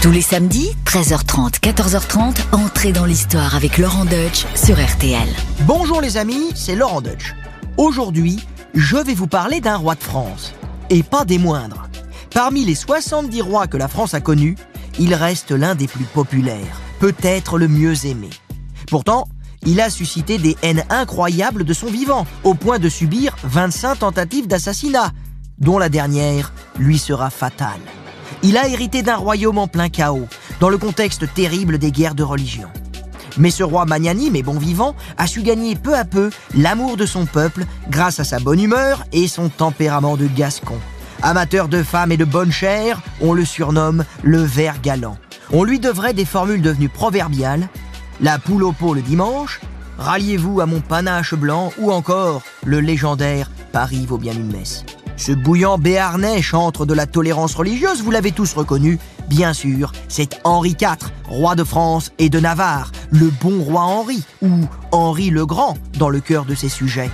Tous les samedis, 13h30, 14h30, entrez dans l'histoire avec Laurent Deutsch sur RTL. Bonjour les amis, c'est Laurent Deutsch. Aujourd'hui, je vais vous parler d'un roi de France. Et pas des moindres. Parmi les 70 rois que la France a connus, il reste l'un des plus populaires, peut-être le mieux aimé. Pourtant, il a suscité des haines incroyables de son vivant, au point de subir 25 tentatives d'assassinat, dont la dernière lui sera fatale. Il a hérité d'un royaume en plein chaos, dans le contexte terrible des guerres de religion. Mais ce roi magnanime et bon vivant a su gagner peu à peu l'amour de son peuple grâce à sa bonne humeur et son tempérament de gascon. Amateur de femmes et de bonne chair, on le surnomme le ver galant. On lui devrait des formules devenues proverbiales la poule au pot le dimanche, ralliez-vous à mon panache blanc ou encore le légendaire Paris vaut bien une messe. Ce bouillant béarnais, chantre de la tolérance religieuse, vous l'avez tous reconnu, bien sûr, c'est Henri IV, roi de France et de Navarre, le bon roi Henri, ou Henri le Grand dans le cœur de ses sujets.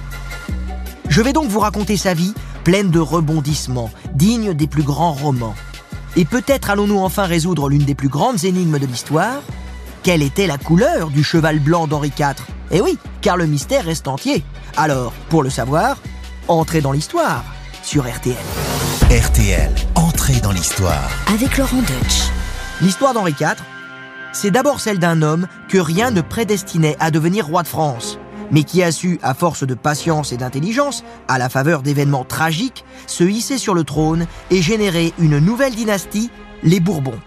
Je vais donc vous raconter sa vie, pleine de rebondissements, digne des plus grands romans. Et peut-être allons-nous enfin résoudre l'une des plus grandes énigmes de l'histoire Quelle était la couleur du cheval blanc d'Henri IV Eh oui, car le mystère reste entier. Alors, pour le savoir, entrez dans l'histoire sur RTL. RTL, entrée dans l'histoire. Avec Laurent Deutsch. L'histoire d'Henri IV, c'est d'abord celle d'un homme que rien ne prédestinait à devenir roi de France, mais qui a su, à force de patience et d'intelligence, à la faveur d'événements tragiques, se hisser sur le trône et générer une nouvelle dynastie, les Bourbons.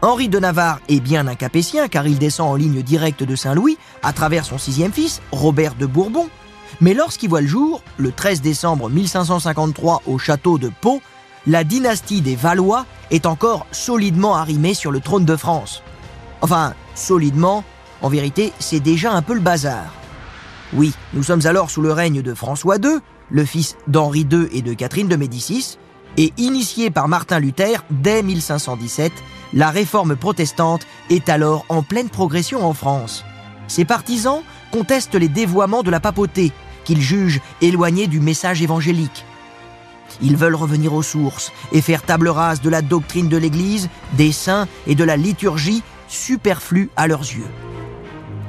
Henri de Navarre est bien un capétien car il descend en ligne directe de Saint-Louis à travers son sixième fils, Robert de Bourbon, mais lorsqu'il voit le jour, le 13 décembre 1553 au château de Pau, la dynastie des Valois est encore solidement arrimée sur le trône de France. Enfin, solidement, en vérité, c'est déjà un peu le bazar. Oui, nous sommes alors sous le règne de François II, le fils d'Henri II et de Catherine de Médicis, et initié par Martin Luther dès 1517, la réforme protestante est alors en pleine progression en France. Ses partisans contestent les dévoiements de la papauté, qu'ils jugent éloignés du message évangélique. Ils veulent revenir aux sources et faire table rase de la doctrine de l'Église, des saints et de la liturgie superflue à leurs yeux.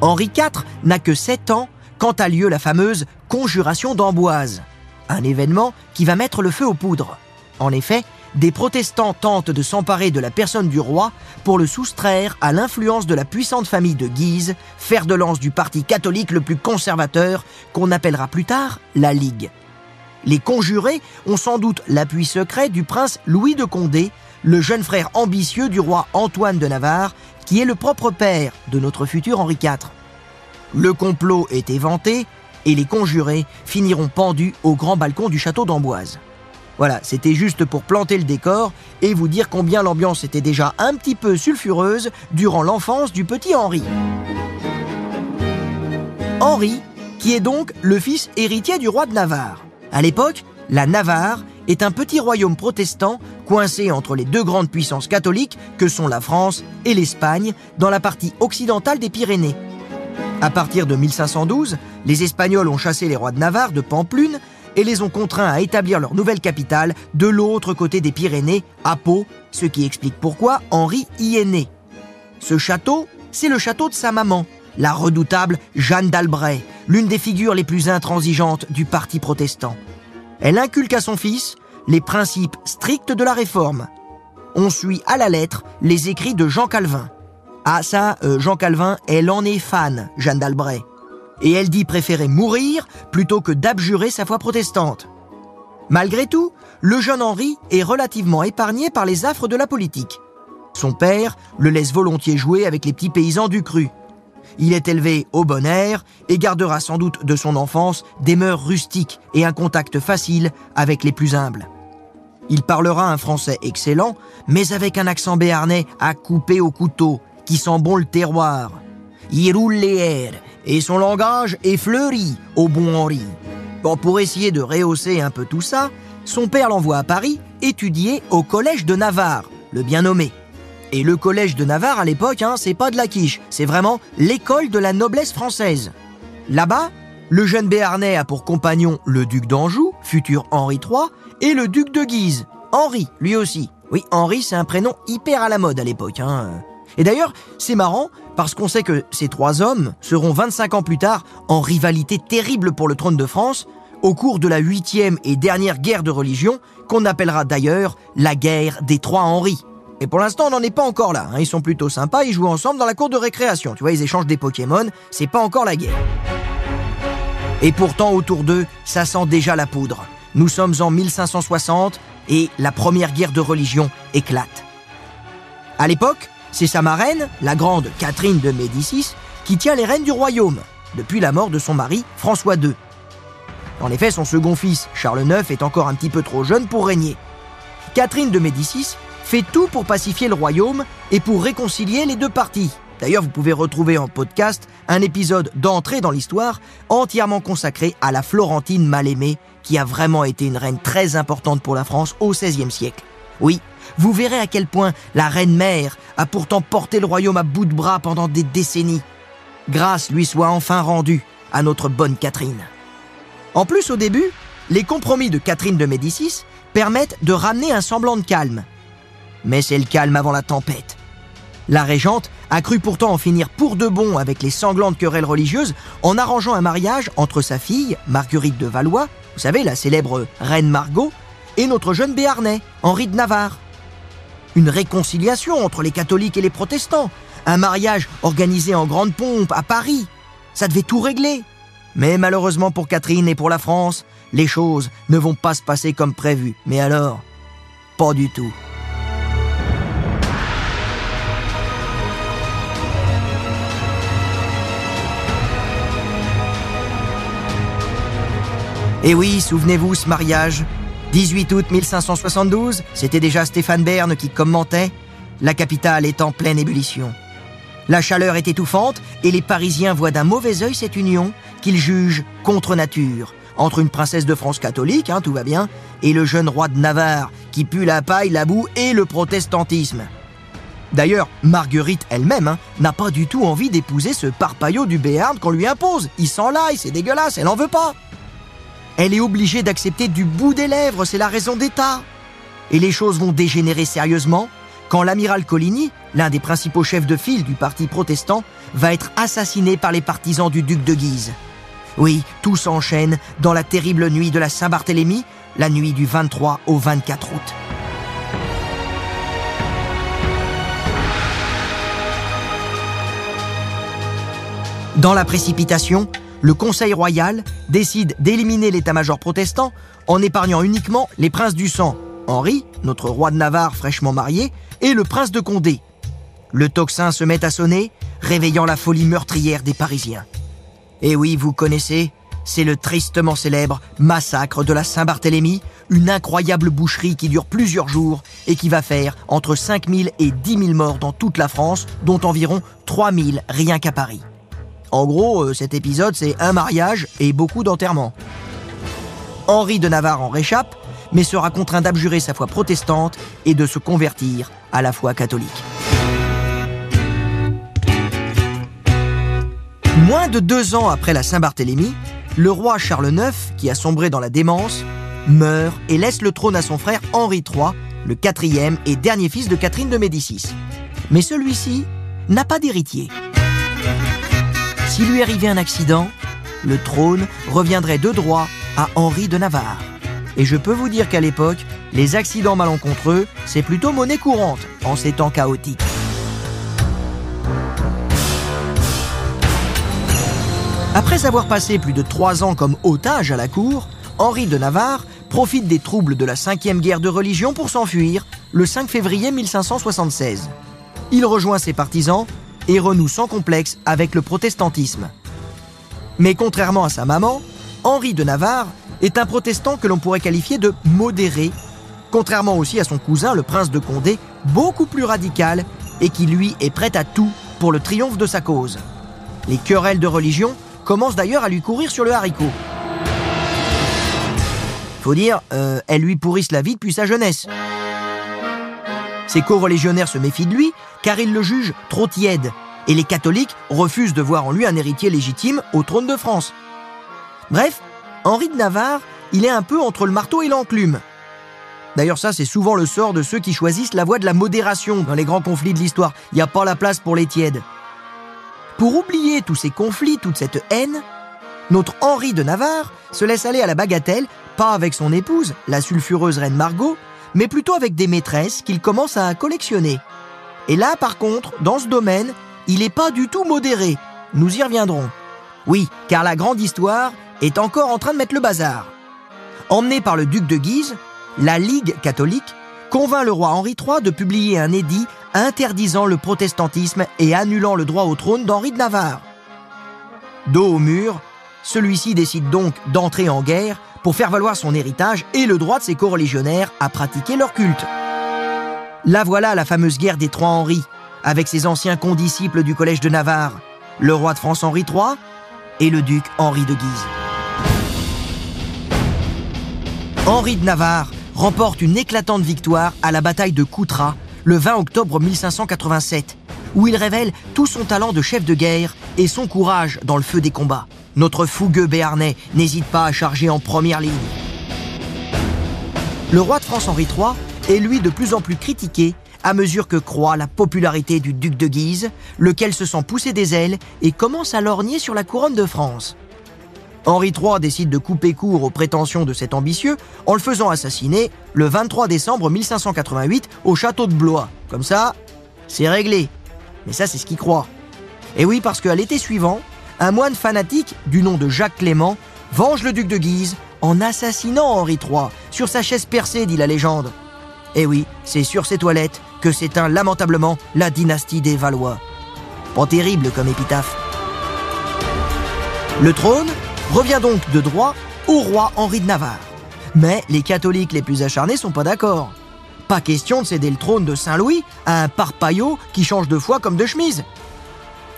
Henri IV n'a que 7 ans quand a lieu la fameuse Conjuration d'Amboise, un événement qui va mettre le feu aux poudres. En effet, des protestants tentent de s'emparer de la personne du roi pour le soustraire à l'influence de la puissante famille de Guise, fer de lance du parti catholique le plus conservateur, qu'on appellera plus tard la Ligue. Les conjurés ont sans doute l'appui secret du prince Louis de Condé, le jeune frère ambitieux du roi Antoine de Navarre, qui est le propre père de notre futur Henri IV. Le complot est éventé et les conjurés finiront pendus au grand balcon du château d'Amboise. Voilà, c'était juste pour planter le décor et vous dire combien l'ambiance était déjà un petit peu sulfureuse durant l'enfance du petit Henri. Henri, qui est donc le fils héritier du roi de Navarre. À l'époque, la Navarre est un petit royaume protestant coincé entre les deux grandes puissances catholiques que sont la France et l'Espagne dans la partie occidentale des Pyrénées. À partir de 1512, les Espagnols ont chassé les rois de Navarre de Pamplune et les ont contraints à établir leur nouvelle capitale de l'autre côté des Pyrénées, à Pau, ce qui explique pourquoi Henri y est né. Ce château, c'est le château de sa maman, la redoutable Jeanne d'Albret, l'une des figures les plus intransigeantes du parti protestant. Elle inculque à son fils les principes stricts de la réforme. On suit à la lettre les écrits de Jean Calvin. Ah ça, euh, Jean Calvin, elle en est fan, Jeanne d'Albret et elle dit préférer mourir plutôt que d'abjurer sa foi protestante. Malgré tout, le jeune Henri est relativement épargné par les affres de la politique. Son père le laisse volontiers jouer avec les petits paysans du cru. Il est élevé au bon air et gardera sans doute de son enfance des mœurs rustiques et un contact facile avec les plus humbles. Il parlera un français excellent, mais avec un accent béarnais à couper au couteau, qui sent bon le terroir. Il roule les airs et son langage est fleuri au bon Henri. Bon, pour essayer de rehausser un peu tout ça, son père l'envoie à Paris étudier au collège de Navarre, le bien nommé. Et le collège de Navarre à l'époque, hein, c'est pas de la quiche, c'est vraiment l'école de la noblesse française. Là-bas, le jeune Béarnais a pour compagnon le duc d'Anjou, futur Henri III, et le duc de Guise, Henri, lui aussi. Oui, Henri, c'est un prénom hyper à la mode à l'époque. Hein. Et d'ailleurs, c'est marrant parce qu'on sait que ces trois hommes seront 25 ans plus tard en rivalité terrible pour le trône de France au cours de la huitième et dernière guerre de religion qu'on appellera d'ailleurs la guerre des trois Henri. Et pour l'instant, on n'en est pas encore là. Hein. Ils sont plutôt sympas, ils jouent ensemble dans la cour de récréation. Tu vois, ils échangent des Pokémon, c'est pas encore la guerre. Et pourtant, autour d'eux, ça sent déjà la poudre. Nous sommes en 1560 et la première guerre de religion éclate. À l'époque, c'est sa marraine, la grande Catherine de Médicis, qui tient les rênes du royaume, depuis la mort de son mari François II. En effet, son second fils, Charles IX, est encore un petit peu trop jeune pour régner. Catherine de Médicis fait tout pour pacifier le royaume et pour réconcilier les deux parties. D'ailleurs, vous pouvez retrouver en podcast un épisode d'entrée dans l'histoire entièrement consacré à la Florentine mal-aimée, qui a vraiment été une reine très importante pour la France au XVIe siècle. Oui, vous verrez à quel point la reine mère a pourtant porté le royaume à bout de bras pendant des décennies. Grâce lui soit enfin rendue à notre bonne Catherine. En plus, au début, les compromis de Catherine de Médicis permettent de ramener un semblant de calme. Mais c'est le calme avant la tempête. La régente a cru pourtant en finir pour de bon avec les sanglantes querelles religieuses en arrangeant un mariage entre sa fille, Marguerite de Valois, vous savez, la célèbre reine Margot, et notre jeune Béarnais, Henri de Navarre. Une réconciliation entre les catholiques et les protestants, un mariage organisé en grande pompe à Paris. Ça devait tout régler. Mais malheureusement pour Catherine et pour la France, les choses ne vont pas se passer comme prévu. Mais alors, pas du tout. Et oui, souvenez-vous ce mariage. 18 août 1572, c'était déjà Stéphane Bern qui commentait La capitale est en pleine ébullition. La chaleur est étouffante et les Parisiens voient d'un mauvais œil cette union qu'ils jugent contre nature. Entre une princesse de France catholique, hein, tout va bien, et le jeune roi de Navarre qui pue la paille, la boue et le protestantisme. D'ailleurs, Marguerite elle-même hein, n'a pas du tout envie d'épouser ce parpaillot du Béarn qu'on lui impose. Il s'en laille, c'est dégueulasse, elle n'en veut pas. Elle est obligée d'accepter du bout des lèvres, c'est la raison d'État. Et les choses vont dégénérer sérieusement quand l'amiral Coligny, l'un des principaux chefs de file du parti protestant, va être assassiné par les partisans du duc de Guise. Oui, tout s'enchaîne dans la terrible nuit de la Saint-Barthélemy, la nuit du 23 au 24 août. Dans la précipitation, le Conseil royal décide d'éliminer l'état-major protestant en épargnant uniquement les princes du sang, Henri, notre roi de Navarre fraîchement marié, et le prince de Condé. Le tocsin se met à sonner, réveillant la folie meurtrière des Parisiens. Et oui, vous connaissez, c'est le tristement célèbre massacre de la Saint-Barthélemy, une incroyable boucherie qui dure plusieurs jours et qui va faire entre 5000 et 10 000 morts dans toute la France, dont environ 3000 rien qu'à Paris. En gros, euh, cet épisode, c'est un mariage et beaucoup d'enterrements. Henri de Navarre en réchappe, mais sera contraint d'abjurer sa foi protestante et de se convertir à la foi catholique. Moins de deux ans après la Saint-Barthélemy, le roi Charles IX, qui a sombré dans la démence, meurt et laisse le trône à son frère Henri III, le quatrième et dernier fils de Catherine de Médicis. Mais celui-ci n'a pas d'héritier. S'il lui arrivait un accident, le trône reviendrait de droit à Henri de Navarre. Et je peux vous dire qu'à l'époque, les accidents malencontreux, c'est plutôt monnaie courante en ces temps chaotiques. Après avoir passé plus de trois ans comme otage à la cour, Henri de Navarre profite des troubles de la cinquième guerre de religion pour s'enfuir le 5 février 1576. Il rejoint ses partisans et renoue sans complexe avec le protestantisme. Mais contrairement à sa maman, Henri de Navarre est un protestant que l'on pourrait qualifier de modéré, contrairement aussi à son cousin, le prince de Condé, beaucoup plus radical et qui lui est prêt à tout pour le triomphe de sa cause. Les querelles de religion commencent d'ailleurs à lui courir sur le haricot. Faut dire, euh, elles lui pourrissent la vie depuis sa jeunesse. Ses co-religionnaires se méfient de lui car ils le jugent trop tiède et les catholiques refusent de voir en lui un héritier légitime au trône de France. Bref, Henri de Navarre, il est un peu entre le marteau et l'enclume. D'ailleurs, ça, c'est souvent le sort de ceux qui choisissent la voie de la modération dans les grands conflits de l'histoire. Il n'y a pas la place pour les tièdes. Pour oublier tous ces conflits, toute cette haine, notre Henri de Navarre se laisse aller à la bagatelle, pas avec son épouse, la sulfureuse reine Margot, mais plutôt avec des maîtresses qu'il commence à collectionner. Et là, par contre, dans ce domaine, il n'est pas du tout modéré. Nous y reviendrons. Oui, car la grande histoire est encore en train de mettre le bazar. Emmené par le duc de Guise, la Ligue catholique convainc le roi Henri III de publier un édit interdisant le protestantisme et annulant le droit au trône d'Henri de Navarre. Dos au mur, celui-ci décide donc d'entrer en guerre pour faire valoir son héritage et le droit de ses coreligionnaires à pratiquer leur culte. La voilà la fameuse guerre des Trois Henri, avec ses anciens condisciples du Collège de Navarre, le roi de France Henri III et le duc Henri de Guise. Henri de Navarre remporte une éclatante victoire à la bataille de Coutras le 20 octobre 1587, où il révèle tout son talent de chef de guerre et son courage dans le feu des combats. Notre fougueux béarnais n'hésite pas à charger en première ligne. Le roi de France Henri III est lui de plus en plus critiqué à mesure que croît la popularité du duc de Guise, lequel se sent pousser des ailes et commence à lorgner sur la couronne de France. Henri III décide de couper court aux prétentions de cet ambitieux en le faisant assassiner le 23 décembre 1588 au château de Blois. Comme ça, c'est réglé. Mais ça, c'est ce qu'il croit. Et oui, parce qu'à l'été suivant, un moine fanatique du nom de Jacques Clément venge le duc de Guise en assassinant Henri III sur sa chaise percée, dit la légende. Et oui, c'est sur ses toilettes que s'éteint lamentablement la dynastie des Valois. Pas terrible comme épitaphe. Le trône revient donc de droit au roi Henri de Navarre. Mais les catholiques les plus acharnés sont pas d'accord. Pas question de céder le trône de Saint-Louis à un parpaillot qui change de foi comme de chemise.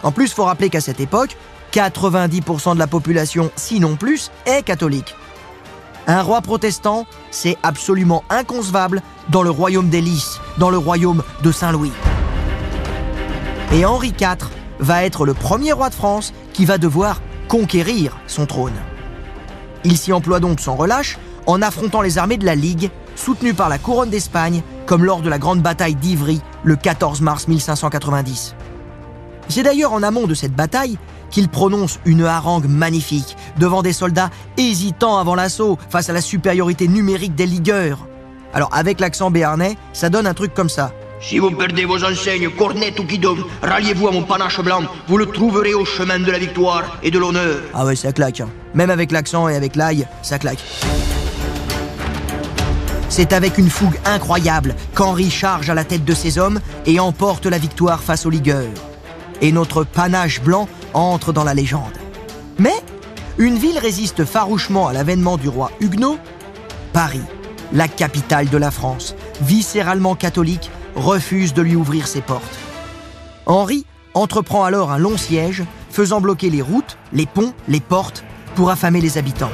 En plus, faut rappeler qu'à cette époque, 90% de la population, sinon plus, est catholique. Un roi protestant, c'est absolument inconcevable dans le royaume des dans le royaume de Saint-Louis. Et Henri IV va être le premier roi de France qui va devoir conquérir son trône. Il s'y emploie donc sans relâche en affrontant les armées de la Ligue, soutenues par la couronne d'Espagne, comme lors de la grande bataille d'Ivry le 14 mars 1590. C'est d'ailleurs en amont de cette bataille qu'il prononce une harangue magnifique devant des soldats hésitants avant l'assaut face à la supériorité numérique des ligueurs. Alors avec l'accent béarnais, ça donne un truc comme ça. Si vous perdez vos enseignes, cornettes ou guidons, ralliez-vous à mon panache blanc, vous le trouverez au chemin de la victoire et de l'honneur. Ah ouais, ça claque. hein. Même avec l'accent et avec l'ail, ça claque. C'est avec une fougue incroyable qu'Henri charge à la tête de ses hommes et emporte la victoire face aux ligueurs. Et notre panache blanc entre dans la légende. Mais une ville résiste farouchement à l'avènement du roi Huguenot. Paris, la capitale de la France, viscéralement catholique, refuse de lui ouvrir ses portes. Henri entreprend alors un long siège, faisant bloquer les routes, les ponts, les portes, pour affamer les habitants.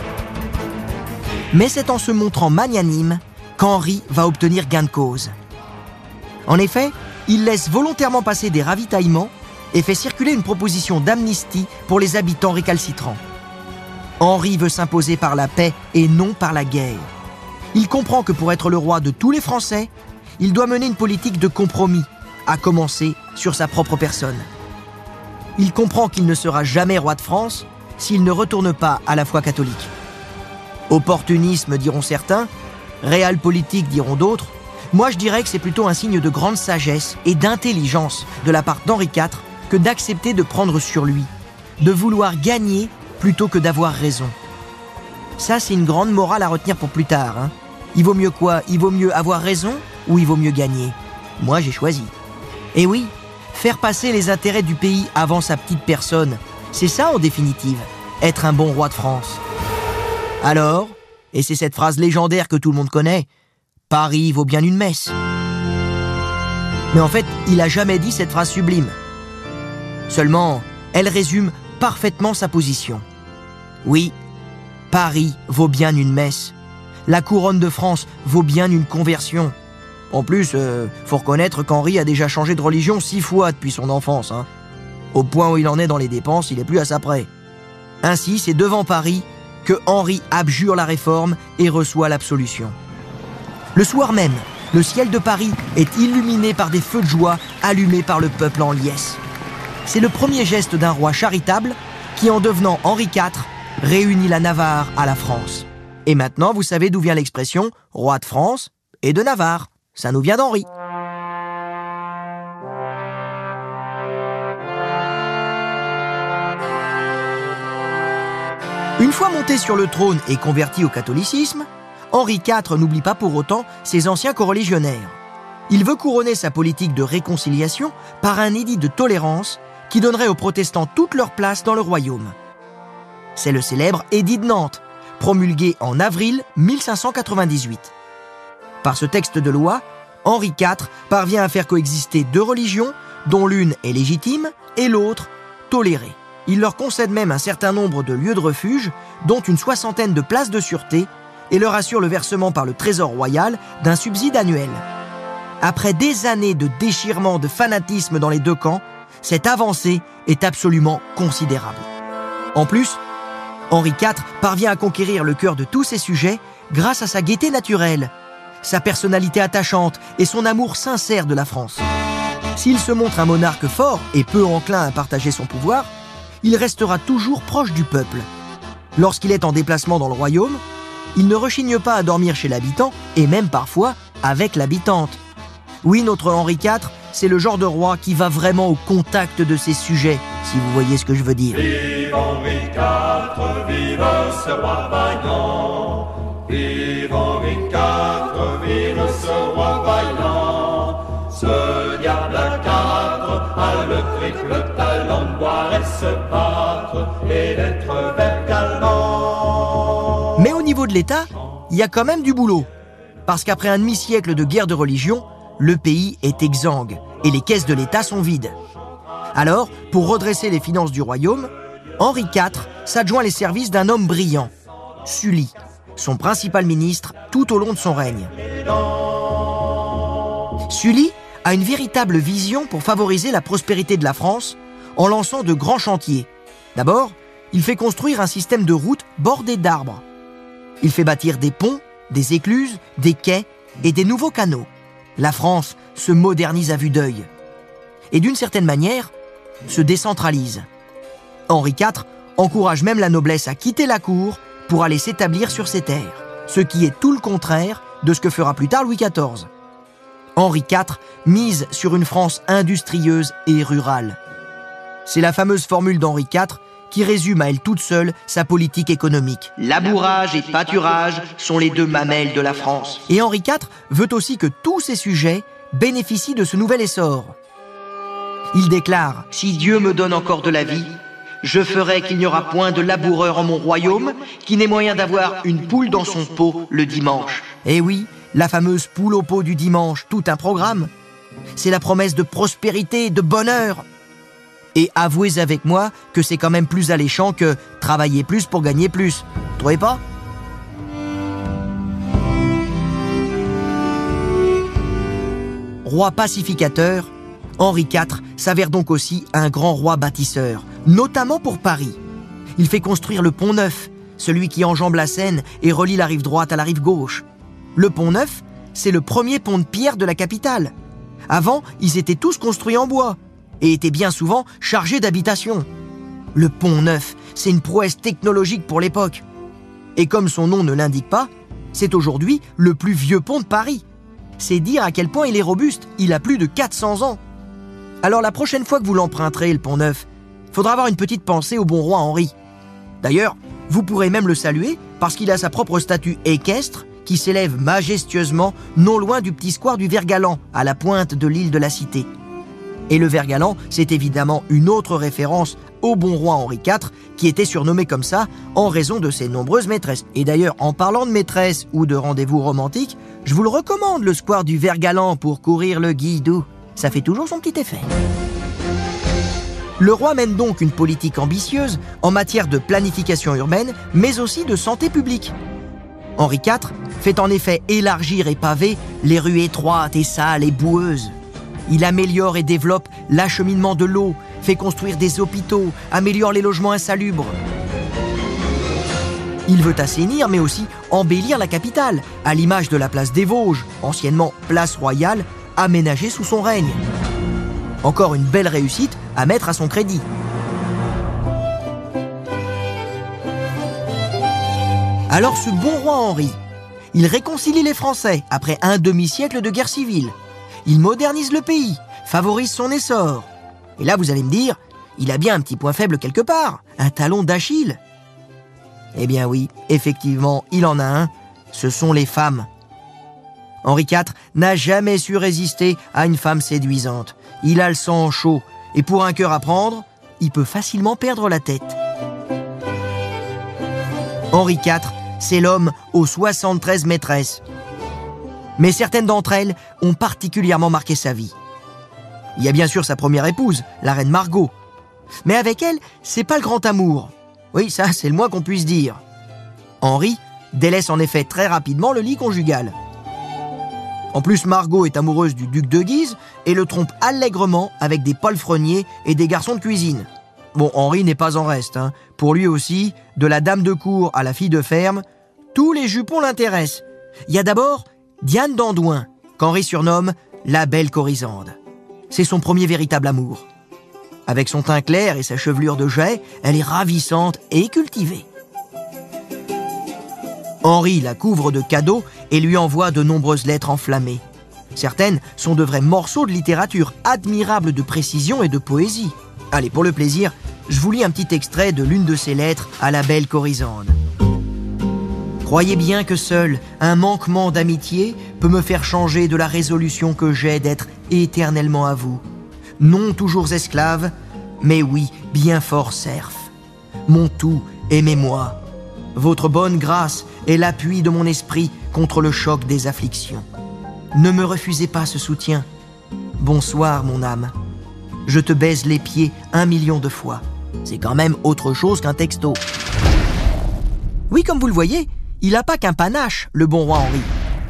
Mais c'est en se montrant magnanime qu'Henri va obtenir gain de cause. En effet, il laisse volontairement passer des ravitaillements et fait circuler une proposition d'amnistie pour les habitants récalcitrants. Henri veut s'imposer par la paix et non par la guerre. Il comprend que pour être le roi de tous les Français, il doit mener une politique de compromis, à commencer sur sa propre personne. Il comprend qu'il ne sera jamais roi de France s'il ne retourne pas à la foi catholique. Opportunisme diront certains, réel politique diront d'autres, moi je dirais que c'est plutôt un signe de grande sagesse et d'intelligence de la part d'Henri IV que d'accepter de prendre sur lui, de vouloir gagner plutôt que d'avoir raison. Ça, c'est une grande morale à retenir pour plus tard. hein. Il vaut mieux quoi? Il vaut mieux avoir raison ou il vaut mieux gagner? Moi, j'ai choisi. Et oui, faire passer les intérêts du pays avant sa petite personne, c'est ça en définitive, être un bon roi de France. Alors, et c'est cette phrase légendaire que tout le monde connaît, Paris vaut bien une messe. Mais en fait, il a jamais dit cette phrase sublime. Seulement, elle résume parfaitement sa position. Oui, Paris vaut bien une messe. La couronne de France vaut bien une conversion. En plus, euh, faut reconnaître qu'Henri a déjà changé de religion six fois depuis son enfance. hein. Au point où il en est dans les dépenses, il est plus à sa près. Ainsi, c'est devant Paris que Henri abjure la réforme et reçoit l'absolution. Le soir même, le ciel de Paris est illuminé par des feux de joie allumés par le peuple en liesse. C'est le premier geste d'un roi charitable qui, en devenant Henri IV, réunit la Navarre à la France. Et maintenant, vous savez d'où vient l'expression roi de France et de Navarre. Ça nous vient d'Henri. Une fois monté sur le trône et converti au catholicisme, Henri IV n'oublie pas pour autant ses anciens coreligionnaires. Il veut couronner sa politique de réconciliation par un édit de tolérance qui donnerait aux protestants toute leur place dans le royaume. C'est le célèbre édit de Nantes, promulgué en avril 1598. Par ce texte de loi, Henri IV parvient à faire coexister deux religions, dont l'une est légitime et l'autre tolérée. Il leur concède même un certain nombre de lieux de refuge, dont une soixantaine de places de sûreté, et leur assure le versement par le Trésor royal d'un subside annuel. Après des années de déchirement, de fanatisme dans les deux camps, cette avancée est absolument considérable. En plus, Henri IV parvient à conquérir le cœur de tous ses sujets grâce à sa gaieté naturelle, sa personnalité attachante et son amour sincère de la France. S'il se montre un monarque fort et peu enclin à partager son pouvoir, il restera toujours proche du peuple. Lorsqu'il est en déplacement dans le royaume, il ne rechigne pas à dormir chez l'habitant et même parfois avec l'habitante. Oui, notre Henri IV, c'est le genre de roi qui va vraiment au contact de ses sujets, si vous voyez ce que je veux dire. Vive Henri IV, vive ce roi vaillant. Vive Henri IV, vive ce roi vaillant. Ce diable à cadre a le triple talent de boire et se battre et d'être vert galant. Mais au niveau de l'État, il y a quand même du boulot. Parce qu'après un demi-siècle de guerre de religion, le pays est exsangue et les caisses de l'État sont vides. Alors, pour redresser les finances du royaume, Henri IV s'adjoint les services d'un homme brillant, Sully, son principal ministre tout au long de son règne. Sully a une véritable vision pour favoriser la prospérité de la France en lançant de grands chantiers. D'abord, il fait construire un système de routes bordées d'arbres. Il fait bâtir des ponts, des écluses, des quais et des nouveaux canaux. La France se modernise à vue d'œil. Et d'une certaine manière, se décentralise. Henri IV encourage même la noblesse à quitter la cour pour aller s'établir sur ses terres, ce qui est tout le contraire de ce que fera plus tard Louis XIV. Henri IV mise sur une France industrieuse et rurale. C'est la fameuse formule d'Henri IV qui résume à elle toute seule sa politique économique. Labourage et pâturage sont les deux mamelles de la France. Et Henri IV veut aussi que tous ces sujets bénéficient de ce nouvel essor. Il déclare Si Dieu me donne encore de la vie, je ferai qu'il n'y aura point de laboureur en mon royaume qui n'ait moyen d'avoir une poule dans son pot le dimanche. Eh oui, la fameuse poule au pot du dimanche, tout un programme. C'est la promesse de prospérité, de bonheur. Et avouez avec moi que c'est quand même plus alléchant que travailler plus pour gagner plus. Trouvez pas? Roi pacificateur, Henri IV s'avère donc aussi un grand roi bâtisseur, notamment pour Paris. Il fait construire le pont Neuf, celui qui enjambe la Seine et relie la rive droite à la rive gauche. Le pont Neuf, c'est le premier pont de pierre de la capitale. Avant, ils étaient tous construits en bois et étaient bien souvent chargés d'habitations. Le pont Neuf, c'est une prouesse technologique pour l'époque. Et comme son nom ne l'indique pas, c'est aujourd'hui le plus vieux pont de Paris. C'est dire à quel point il est robuste, il a plus de 400 ans. Alors la prochaine fois que vous l'emprunterez, le pont Neuf, faudra avoir une petite pensée au bon roi Henri. D'ailleurs, vous pourrez même le saluer parce qu'il a sa propre statue équestre qui s'élève majestueusement non loin du petit square du Vergalan, à la pointe de l'île de la Cité. Et le Vergalan, c'est évidemment une autre référence au bon roi Henri IV, qui était surnommé comme ça en raison de ses nombreuses maîtresses. Et d'ailleurs, en parlant de maîtresses ou de rendez-vous romantiques, je vous le recommande, le square du Vergalan, pour courir le guidou. Ça fait toujours son petit effet. Le roi mène donc une politique ambitieuse en matière de planification urbaine, mais aussi de santé publique. Henri IV fait en effet élargir et paver les rues étroites et sales et boueuses. Il améliore et développe l'acheminement de l'eau, fait construire des hôpitaux, améliore les logements insalubres. Il veut assainir, mais aussi embellir la capitale, à l'image de la place des Vosges, anciennement place royale, aménagée sous son règne. Encore une belle réussite à mettre à son crédit. Alors ce bon roi Henri, il réconcilie les Français après un demi-siècle de guerre civile. Il modernise le pays, favorise son essor. Et là, vous allez me dire, il a bien un petit point faible quelque part, un talon d'Achille. Eh bien oui, effectivement, il en a un. Ce sont les femmes. Henri IV n'a jamais su résister à une femme séduisante. Il a le sang chaud, et pour un cœur à prendre, il peut facilement perdre la tête. Henri IV, c'est l'homme aux 73 maîtresses. Mais certaines d'entre elles ont particulièrement marqué sa vie. Il y a bien sûr sa première épouse, la reine Margot. Mais avec elle, c'est pas le grand amour. Oui, ça, c'est le moins qu'on puisse dire. Henri délaisse en effet très rapidement le lit conjugal. En plus, Margot est amoureuse du duc de Guise et le trompe allègrement avec des palefreniers et des garçons de cuisine. Bon, Henri n'est pas en reste. Hein. Pour lui aussi, de la dame de cour à la fille de ferme, tous les jupons l'intéressent. Il y a d'abord Diane d'Andouin, qu'Henri surnomme la belle Corisande. C'est son premier véritable amour. Avec son teint clair et sa chevelure de jet, elle est ravissante et cultivée. Henri la couvre de cadeaux et lui envoie de nombreuses lettres enflammées. Certaines sont de vrais morceaux de littérature, admirables de précision et de poésie. Allez, pour le plaisir, je vous lis un petit extrait de l'une de ces lettres à la belle Corisande. Croyez bien que seul un manquement d'amitié peut me faire changer de la résolution que j'ai d'être éternellement à vous. Non toujours esclave, mais oui, bien fort serf. Mon tout, aimez-moi. Votre bonne grâce est l'appui de mon esprit contre le choc des afflictions. Ne me refusez pas ce soutien. Bonsoir, mon âme. Je te baise les pieds un million de fois. C'est quand même autre chose qu'un texto. Oui, comme vous le voyez, il n'a pas qu'un panache, le bon roi Henri.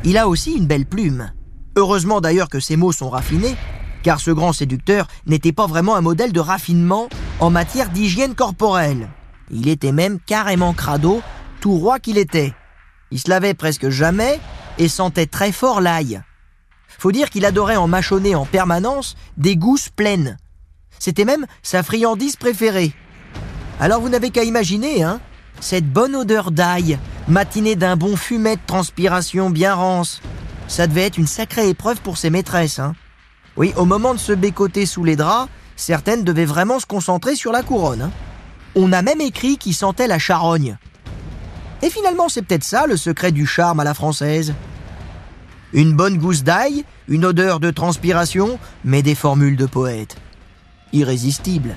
Il a aussi une belle plume. Heureusement d'ailleurs que ses mots sont raffinés, car ce grand séducteur n'était pas vraiment un modèle de raffinement en matière d'hygiène corporelle. Il était même carrément crado, tout roi qu'il était. Il se lavait presque jamais et sentait très fort l'ail. Faut dire qu'il adorait en mâchonner en permanence des gousses pleines. C'était même sa friandise préférée. Alors vous n'avez qu'à imaginer, hein, cette bonne odeur d'ail, matinée d'un bon fumet de transpiration bien rance. Ça devait être une sacrée épreuve pour ses maîtresses, hein. Oui, au moment de se bécoter sous les draps, certaines devaient vraiment se concentrer sur la couronne. Hein. On a même écrit qu'il sentait la charogne. Et finalement, c'est peut-être ça le secret du charme à la française. Une bonne gousse d'ail, une odeur de transpiration, mais des formules de poète. Irrésistible,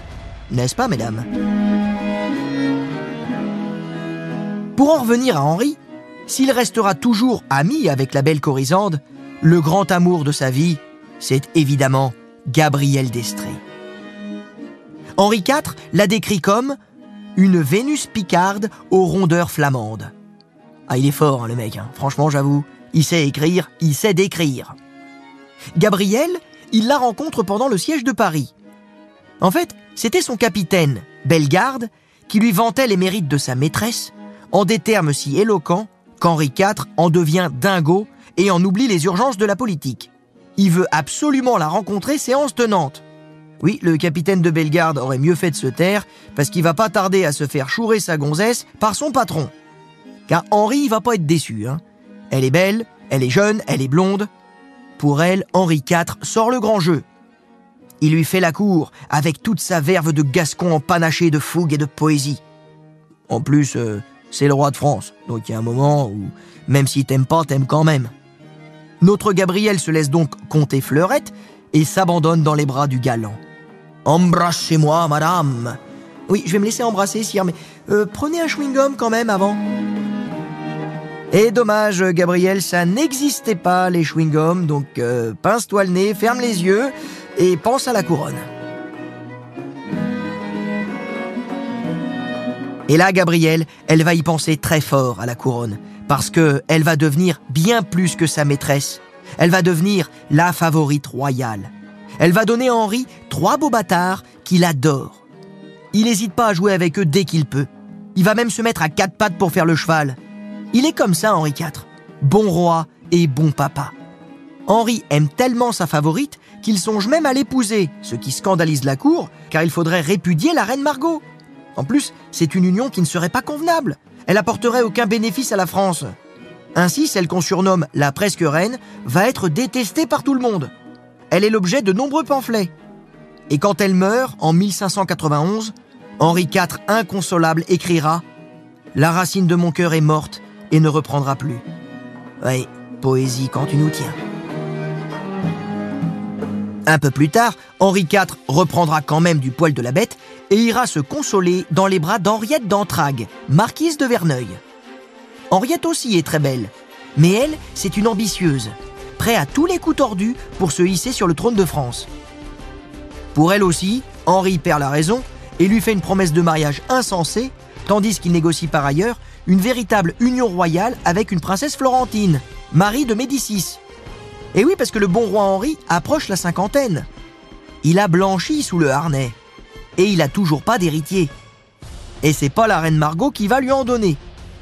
n'est-ce pas, mesdames? Pour en revenir à Henri, s'il restera toujours ami avec la belle Corisande, le grand amour de sa vie, c'est évidemment Gabriel d'Estrée. Henri IV l'a décrit comme une Vénus picarde aux rondeurs flamandes. Ah, il est fort, hein, le mec, hein. franchement, j'avoue. Il sait écrire, il sait décrire. Gabriel, il la rencontre pendant le siège de Paris. En fait, c'était son capitaine, Bellegarde, qui lui vantait les mérites de sa maîtresse en des termes si éloquents qu'Henri IV en devient dingo et en oublie les urgences de la politique. Il veut absolument la rencontrer séance tenante. Oui, le capitaine de Bellegarde aurait mieux fait de se taire, parce qu'il va pas tarder à se faire chourer sa gonzesse par son patron. Car Henri va pas être déçu. Hein. Elle est belle, elle est jeune, elle est blonde. Pour elle, Henri IV sort le grand jeu. Il lui fait la cour avec toute sa verve de gascon empanaché de fougue et de poésie. En plus, euh, c'est le roi de France, donc il y a un moment où, même s'il t'aime pas, t'aime quand même. Notre Gabriel se laisse donc compter fleurette et s'abandonne dans les bras du galant. Embrassez-moi, madame. Oui, je vais me laisser embrasser, sire, mais euh, prenez un chewing-gum quand même avant. Et dommage, Gabriel, ça n'existait pas, les chewing-gums, donc euh, pince-toi le nez, ferme les yeux et pense à la couronne. Et là, Gabrielle, elle va y penser très fort à la couronne, parce que elle va devenir bien plus que sa maîtresse. Elle va devenir la favorite royale. Elle va donner à Henri trois beaux bâtards qu'il adore. Il n'hésite pas à jouer avec eux dès qu'il peut. Il va même se mettre à quatre pattes pour faire le cheval. Il est comme ça, Henri IV. Bon roi et bon papa. Henri aime tellement sa favorite qu'il songe même à l'épouser, ce qui scandalise la cour, car il faudrait répudier la reine Margot. En plus, c'est une union qui ne serait pas convenable. Elle apporterait aucun bénéfice à la France. Ainsi, celle qu'on surnomme la presque reine va être détestée par tout le monde. Elle est l'objet de nombreux pamphlets. Et quand elle meurt, en 1591, Henri IV, inconsolable, écrira ⁇ La racine de mon cœur est morte et ne reprendra plus. Oui, poésie quand tu nous tiens. Un peu plus tard, Henri IV reprendra quand même du poil de la bête et ira se consoler dans les bras d'Henriette d'Entragues, marquise de Verneuil. Henriette aussi est très belle, mais elle, c'est une ambitieuse, prête à tous les coups tordus pour se hisser sur le trône de France. Pour elle aussi, Henri perd la raison et lui fait une promesse de mariage insensée, tandis qu'il négocie par ailleurs une véritable union royale avec une princesse florentine, Marie de Médicis. Et oui, parce que le bon roi Henri approche la cinquantaine. Il a blanchi sous le harnais. Et il a toujours pas d'héritier. Et c'est pas la reine Margot qui va lui en donner.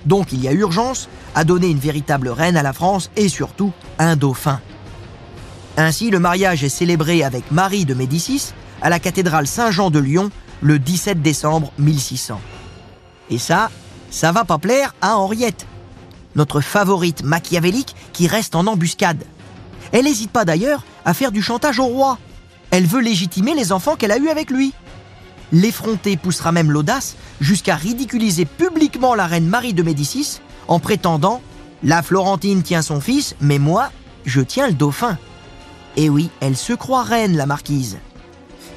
Donc il y a urgence à donner une véritable reine à la France et surtout un dauphin. Ainsi, le mariage est célébré avec Marie de Médicis à la cathédrale Saint-Jean de Lyon le 17 décembre 1600. Et ça, ça va pas plaire à Henriette, notre favorite machiavélique qui reste en embuscade. Elle n'hésite pas d'ailleurs à faire du chantage au roi. Elle veut légitimer les enfants qu'elle a eus avec lui. L'effronté poussera même l'audace jusqu'à ridiculiser publiquement la reine Marie de Médicis en prétendant ⁇ La Florentine tient son fils, mais moi, je tiens le dauphin ⁇ Et oui, elle se croit reine, la marquise.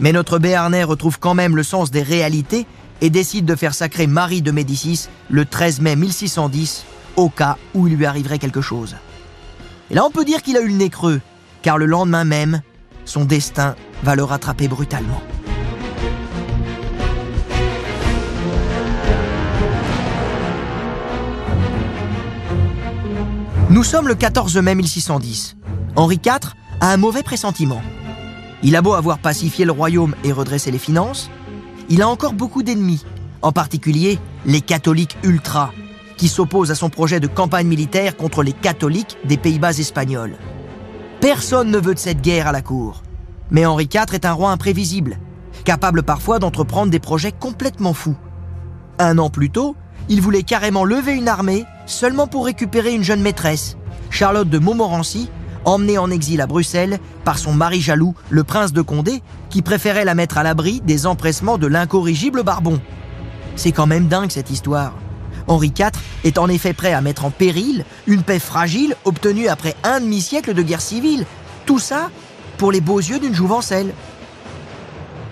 Mais notre Béarnais retrouve quand même le sens des réalités et décide de faire sacrer Marie de Médicis le 13 mai 1610 au cas où il lui arriverait quelque chose. Et là on peut dire qu'il a eu le nez creux, car le lendemain même, son destin va le rattraper brutalement. Nous sommes le 14 mai 1610. Henri IV a un mauvais pressentiment. Il a beau avoir pacifié le royaume et redressé les finances, il a encore beaucoup d'ennemis, en particulier les catholiques ultra, qui s'opposent à son projet de campagne militaire contre les catholiques des Pays-Bas espagnols. Personne ne veut de cette guerre à la cour. Mais Henri IV est un roi imprévisible, capable parfois d'entreprendre des projets complètement fous. Un an plus tôt, il voulait carrément lever une armée seulement pour récupérer une jeune maîtresse, Charlotte de Montmorency, emmenée en exil à Bruxelles par son mari jaloux, le prince de Condé, qui préférait la mettre à l'abri des empressements de l'incorrigible Barbon. C'est quand même dingue cette histoire. Henri IV est en effet prêt à mettre en péril une paix fragile obtenue après un demi-siècle de guerre civile. Tout ça pour les beaux yeux d'une jouvencelle.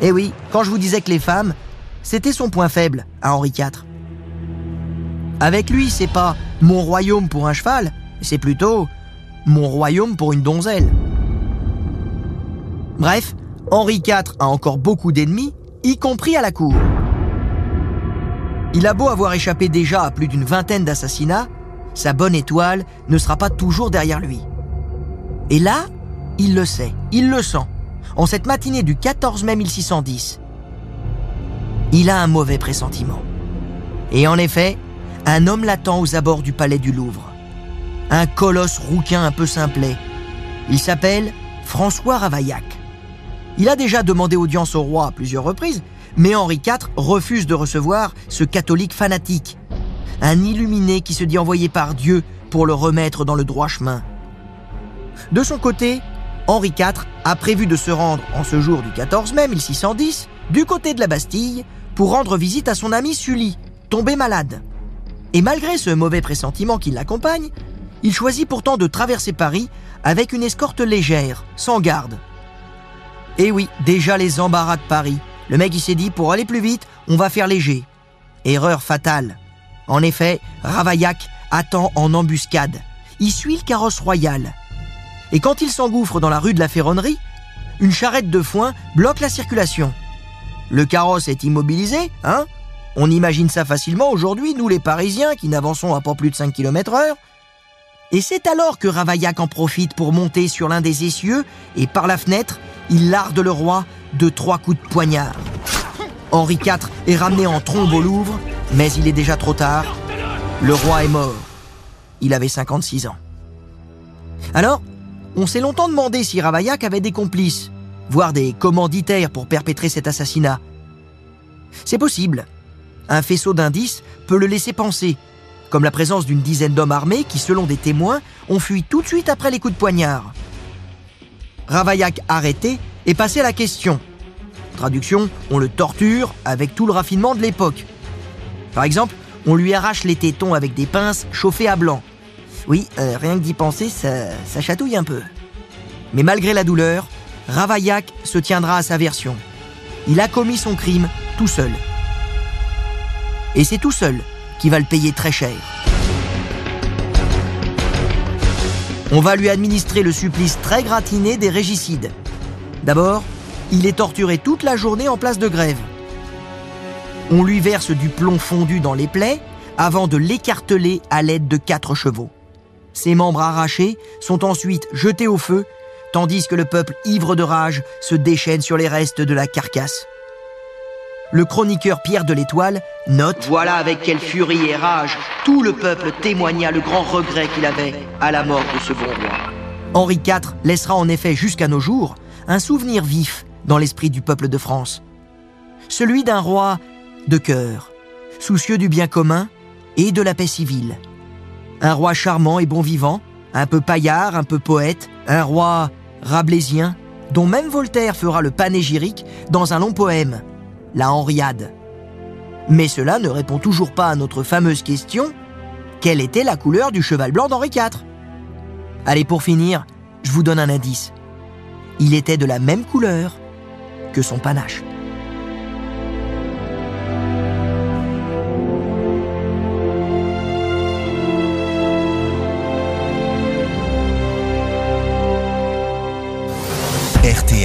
Eh oui, quand je vous disais que les femmes, c'était son point faible à Henri IV. Avec lui, c'est pas mon royaume pour un cheval, c'est plutôt mon royaume pour une donzelle. Bref, Henri IV a encore beaucoup d'ennemis, y compris à la cour. Il a beau avoir échappé déjà à plus d'une vingtaine d'assassinats, sa bonne étoile ne sera pas toujours derrière lui. Et là, il le sait, il le sent. En cette matinée du 14 mai 1610, il a un mauvais pressentiment. Et en effet, un homme l'attend aux abords du palais du Louvre. Un colosse rouquin un peu simplet. Il s'appelle François Ravaillac. Il a déjà demandé audience au roi à plusieurs reprises, mais Henri IV refuse de recevoir ce catholique fanatique, un illuminé qui se dit envoyé par Dieu pour le remettre dans le droit chemin. De son côté, Henri IV a prévu de se rendre en ce jour du 14 mai 1610 du côté de la Bastille pour rendre visite à son ami Sully, tombé malade. Et malgré ce mauvais pressentiment qui l'accompagne, il choisit pourtant de traverser Paris avec une escorte légère, sans garde. Et oui, déjà les embarras de Paris, le mec il s'est dit pour aller plus vite, on va faire léger. Erreur fatale. En effet, Ravaillac attend en embuscade. Il suit le carrosse royal. Et quand il s'engouffre dans la rue de la Ferronnerie, une charrette de foin bloque la circulation. Le carrosse est immobilisé, hein? On imagine ça facilement aujourd'hui, nous les Parisiens qui n'avançons à pas plus de 5 km heure. Et c'est alors que Ravaillac en profite pour monter sur l'un des essieux et par la fenêtre, il larde le roi de trois coups de poignard. Henri IV est ramené en trombe au Louvre, mais il est déjà trop tard. Le roi est mort. il avait 56 ans. Alors, on s'est longtemps demandé si Ravaillac avait des complices, voire des commanditaires pour perpétrer cet assassinat. C'est possible. Un faisceau d'indices peut le laisser penser, comme la présence d'une dizaine d'hommes armés qui, selon des témoins, ont fui tout de suite après les coups de poignard. Ravaillac arrêté est passé à la question. Traduction, on le torture avec tout le raffinement de l'époque. Par exemple, on lui arrache les tétons avec des pinces chauffées à blanc. Oui, euh, rien que d'y penser, ça, ça chatouille un peu. Mais malgré la douleur, Ravaillac se tiendra à sa version. Il a commis son crime tout seul. Et c'est tout seul qui va le payer très cher. On va lui administrer le supplice très gratiné des régicides. D'abord, il est torturé toute la journée en place de grève. On lui verse du plomb fondu dans les plaies avant de l'écarteler à l'aide de quatre chevaux. Ses membres arrachés sont ensuite jetés au feu, tandis que le peuple ivre de rage se déchaîne sur les restes de la carcasse. Le chroniqueur Pierre de l'Étoile note Voilà avec quelle furie et rage tout le peuple témoigna le grand regret qu'il avait à la mort de ce bon roi. Henri IV laissera en effet jusqu'à nos jours un souvenir vif dans l'esprit du peuple de France. Celui d'un roi de cœur, soucieux du bien commun et de la paix civile. Un roi charmant et bon vivant, un peu paillard, un peu poète, un roi rabelaisien, dont même Voltaire fera le panégyrique dans un long poème, la Henriade. Mais cela ne répond toujours pas à notre fameuse question quelle était la couleur du cheval blanc d'Henri IV Allez, pour finir, je vous donne un indice. Il était de la même couleur que son panache.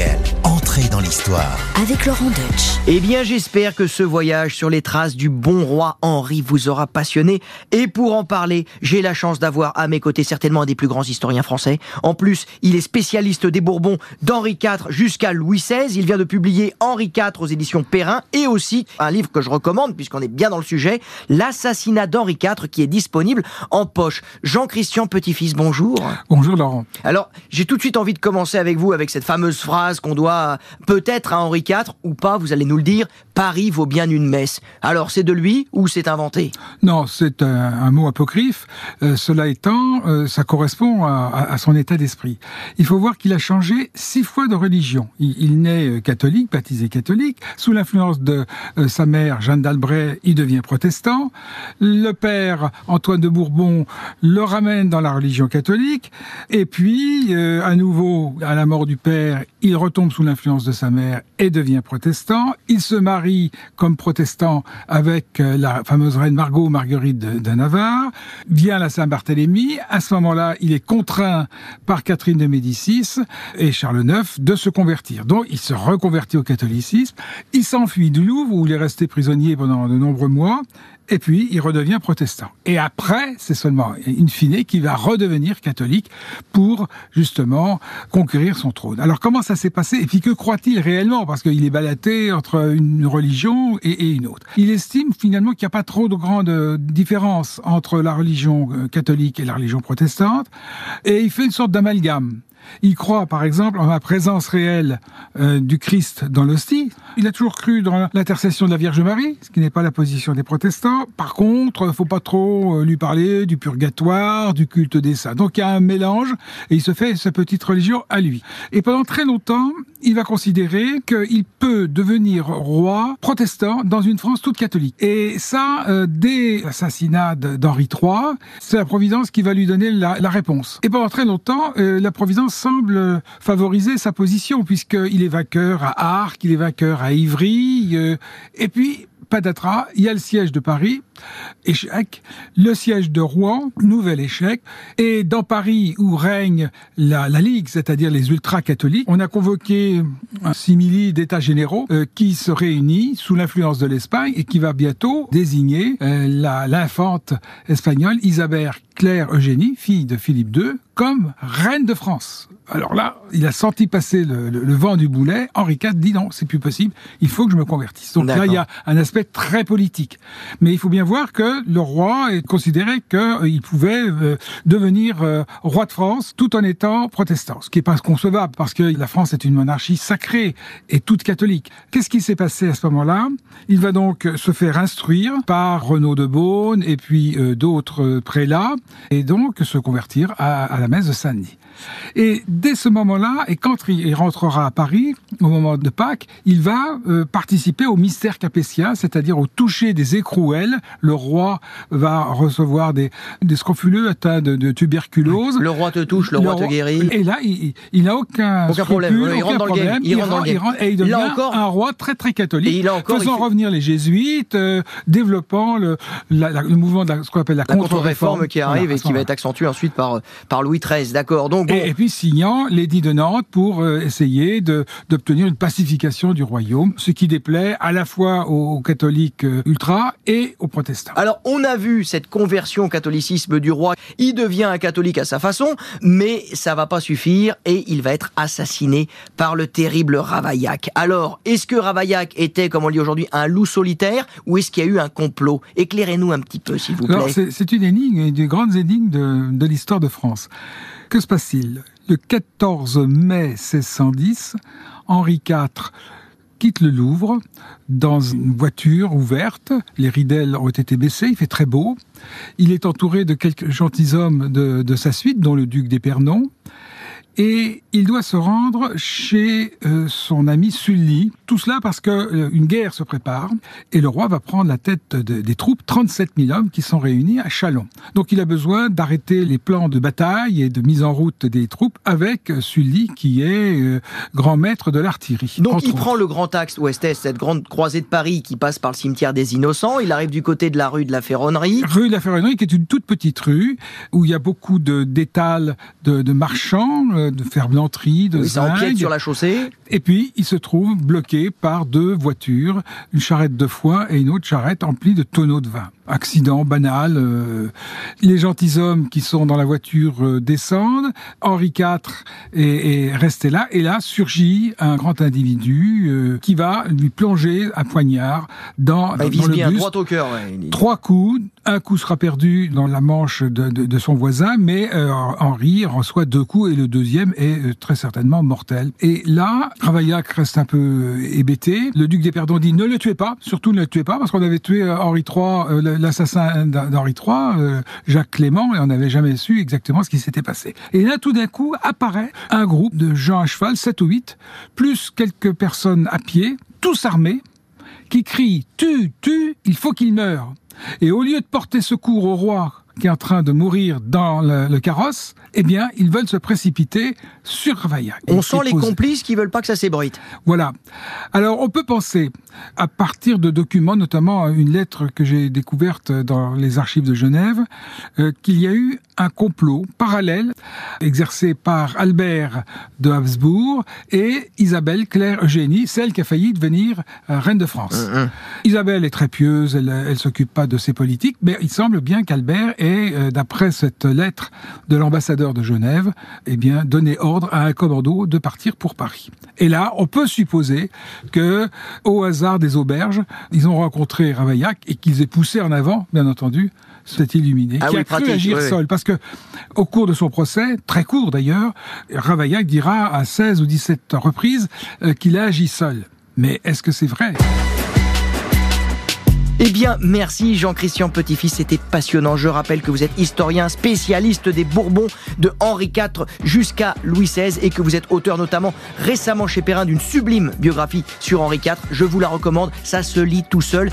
RTL, entrée dans l'histoire. Avec Laurent Deutsch. Eh bien, j'espère que ce voyage sur les traces du bon roi Henri vous aura passionné. Et pour en parler, j'ai la chance d'avoir à mes côtés certainement un des plus grands historiens français. En plus, il est spécialiste des Bourbons d'Henri IV jusqu'à Louis XVI. Il vient de publier Henri IV aux éditions Perrin et aussi un livre que je recommande puisqu'on est bien dans le sujet, L'assassinat d'Henri IV qui est disponible en poche. Jean-Christian Petit-Fils, bonjour. Bonjour Laurent. Alors, j'ai tout de suite envie de commencer avec vous avec cette fameuse phrase qu'on doit peut-être à Henri IV ou pas, vous allez nous le dire, Paris vaut bien une messe. Alors, c'est de lui ou c'est inventé? Non, c'est un, mot apocryphe. Euh, cela étant, euh, ça correspond à, son état d'esprit. Il faut voir qu'il a changé six fois de religion. Il, il naît euh, catholique, baptisé catholique. Sous l'influence de sa mère, Jeanne d'Albret, il devient protestant. Le père, Antoine de Bourbon, le ramène dans la religion catholique. Et puis, à nouveau, à la mort du père, il retombe sous l'influence de sa mère et devient protestant. Il se marie comme protestant avec euh, la fameuse reine Margot Marguerite de, Navarre. Vient la Saint-Barthélemy. À ce moment-là, il est contraint par Catherine de Médicis et Charles IX de se convertir. Donc, il se reconvertit au catholicisme. Il s'enfuit du Louvre où il est resté prisonnier pendant de nombreux mois. Et puis, il redevient protestant. Et après, c'est seulement in fine qu'il va redevenir catholique pour, justement, conquérir son trône. Alors, comment ça s'est passé? Et puis, que croit-il réellement? Parce qu'il est balaté entre une religion et, et une autre. Il estime finalement qu'il n'y a pas trop de grande différence entre la religion euh, catholique et la religion protestante. Et il fait une sorte d'amalgame. Il croit, par exemple, en la présence réelle euh, du Christ dans l'hostie. Il a toujours cru dans l'intercession de la Vierge Marie, ce qui n'est pas la position des protestants. Par contre, faut pas trop euh, lui parler du purgatoire, du culte des saints. Donc il y a un mélange et il se fait sa petite religion à lui. Et pendant très longtemps, il va considérer qu'il peut devenir roi protestant dans une France toute catholique. Et ça, euh, dès l'assassinat d'Henri III, c'est la Providence qui va lui donner la, réponse. Et pendant très longtemps, la Providence semble favoriser sa position, puisqu'il est vainqueur à Arques, il est vainqueur à Ivry, euh, et puis patatras, il y a le siège de Paris, échec, le siège de Rouen, nouvel échec, et dans Paris où règne la, la Ligue, c'est-à-dire les ultra-catholiques, on a convoqué un simili d'états généraux euh, qui se réunit sous l'influence de l'Espagne et qui va bientôt désigner euh, l'infante espagnole Isabelle Claire Eugénie, fille de Philippe II, comme reine de France. Alors là, il a senti passer le, le- le vent du boulet. Henri IV dit non, c'est plus possible. Il faut que je me convertisse. Donc là, il y a un aspect très politique. Mais il faut bien voir que le roi est considéré qu'il pouvait euh, devenir euh, roi de France tout en étant protestant, ce qui est pas concevable parce que la France est une monarchie sacrée et toute catholique. Qu'est-ce qui s'est passé à ce moment-là? Il va donc se faire instruire par Renaud de Beaune et puis euh, d'autres euh, prélats et donc se convertir à, la messe de Saint-Denis. Et dès ce moment-là, et quand il rentrera à Paris, au moment de Pâques, il va euh, participer au mystère capétien, c'est-à-dire au toucher des écrouelles. Le roi va recevoir des, des scrofuleux atteints de, de tuberculose. Le roi te touche, le, roi te guérit. Et là, il, n'a aucun, Aucun problème. scrupule, Il rentre aucun dans le game. problème. Il rentre dans le game. et il devient encore- un roi très très catholique, Et il a encore- faisant il fait- revenir les jésuites, euh, développant le, la- la- le mouvement de la- ce qu'on appelle la, contre-réforme qui arrive Voilà, et qui va être accentuée ensuite par, par Louis XIII. D'accord. Donc, bon, Et, et puis signant l'édit de Nantes pour euh, essayer d'obtenir une pacification du royaume, ce qui déplaît à la fois aux, aux catholiques euh, ultra et aux protestants. Alors, on a vu cette conversion au catholicisme du roi. Il devient un catholique à sa façon, mais ça va pas suffire et il va être assassiné par le terrible Ravaillac. Alors, est-ce que Ravaillac était, comme on dit aujourd'hui, un loup solitaire ou est-ce qu'il y a eu un complot? Éclairez-nous un petit peu, s'il vous plaît. c'est c'est une énigme, une des grandes énigmes de, de l'histoire de France. Que se passe-t-il? Le 14 mai 1610, Henri IV quitte le Louvre dans une voiture ouverte. Les ridelles ont été baissées, il fait très beau. Il est entouré de quelques gentilshommes de, de sa suite, dont le duc d'Épernon. Et il doit se rendre chez euh, son ami Sully. Tout cela parce que euh, une guerre se prépare et le roi va prendre la tête de- des troupes, 37 000 hommes qui sont réunis à Chalon. Donc il a besoin d'arrêter les plans de bataille et de mise en route des troupes avec euh, Sully qui est euh, grand maître de l'artillerie. Donc il autres. prend le grand axe ouest-est, cette grande croisée de Paris qui passe par le cimetière des Innocents. Il arrive du côté de la rue de la Ferronnerie. Rue de la Ferronnerie, qui est une toute petite rue où il y a beaucoup de d'étals de, de marchands, euh, de ferblanterie, de Oui, ça empiète zinc. sur la chaussée. Et puis, il se trouve bloqué par deux voitures, une charrette de foin et une autre charrette emplie de tonneaux de vin. Accident banal. euh, les gentilshommes qui sont dans la voiture euh, descendent. Henri IV est, est resté là. Et là, surgit un grand individu euh, qui va lui plonger un poignard dans, Ah, dans il vise le bien droit au cœur. ouais. Il- Trois coups, un coup sera perdu dans la manche de, son voisin, mais euh, Henri reçoit deux coups et le deuxième est euh, très certainement mortel. Et là, Ravaillac reste un peu euh, hébété. Le duc d'Épernon dit ne le tuez pas, surtout ne le tuez pas, parce qu'on avait tué Henri III, euh, l'assassin d'H- d'Henri III, Jacques Clément, et on n'avait jamais su exactement ce qui s'était passé. Et là, tout d'un coup, apparaît un groupe de gens à cheval, 7 ou 8, plus quelques personnes à pied, tous armés, qui crie Tu, tu, il faut qu'il meure. Et au lieu de porter secours au roi qui est en train de mourir dans le, carrosse, eh bien, ils veulent se précipiter sur Ravaillac. On sent les complices qui veulent pas que ça s'ébruite. voilà. Alors, on peut penser, à partir de documents, notamment une lettre que j'ai découverte dans les archives de Genève, euh, qu'il y a eu un complot parallèle exercé par Albert de Habsbourg et Isabelle Claire Eugénie, celle qui a failli devenir euh, reine de France. Isabelle est très pieuse, elle, elle s'occupe pas de ses politiques, mais il semble bien qu'Albert ait, euh, d'après cette lettre de l'ambassadeur de Genève, eh bien, donné ordre à un commando de partir pour Paris. Et là, on peut supposer que, au hasard des auberges, ils ont rencontré Ravaillac et qu'ils aient poussé en avant, bien entendu, cet illuminé, Ah qui oui, a cru pratique, agir oui, oui. seul. Parce que, au cours de son procès, très court d'ailleurs, Ravaillac dira à 16 ou 17 reprises euh, qu'il a agi seul. Mais est-ce que c'est vrai? Eh bien, merci Jean-Christian Petit-Fils, c'était passionnant. Je rappelle que vous êtes historien spécialiste des Bourbons de Henri IV jusqu'à Louis XVI et que vous êtes auteur notamment récemment chez Perrin d'une sublime biographie sur Henri IV. Je vous la recommande, ça se lit tout seul.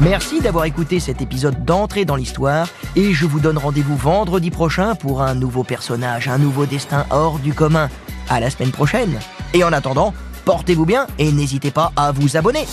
Merci d'avoir écouté cet épisode d'entrée dans l'histoire et je vous donne rendez-vous vendredi prochain pour un nouveau personnage, un nouveau destin hors du commun. À la semaine prochaine. Et en attendant, portez-vous bien et n'hésitez pas à vous abonner.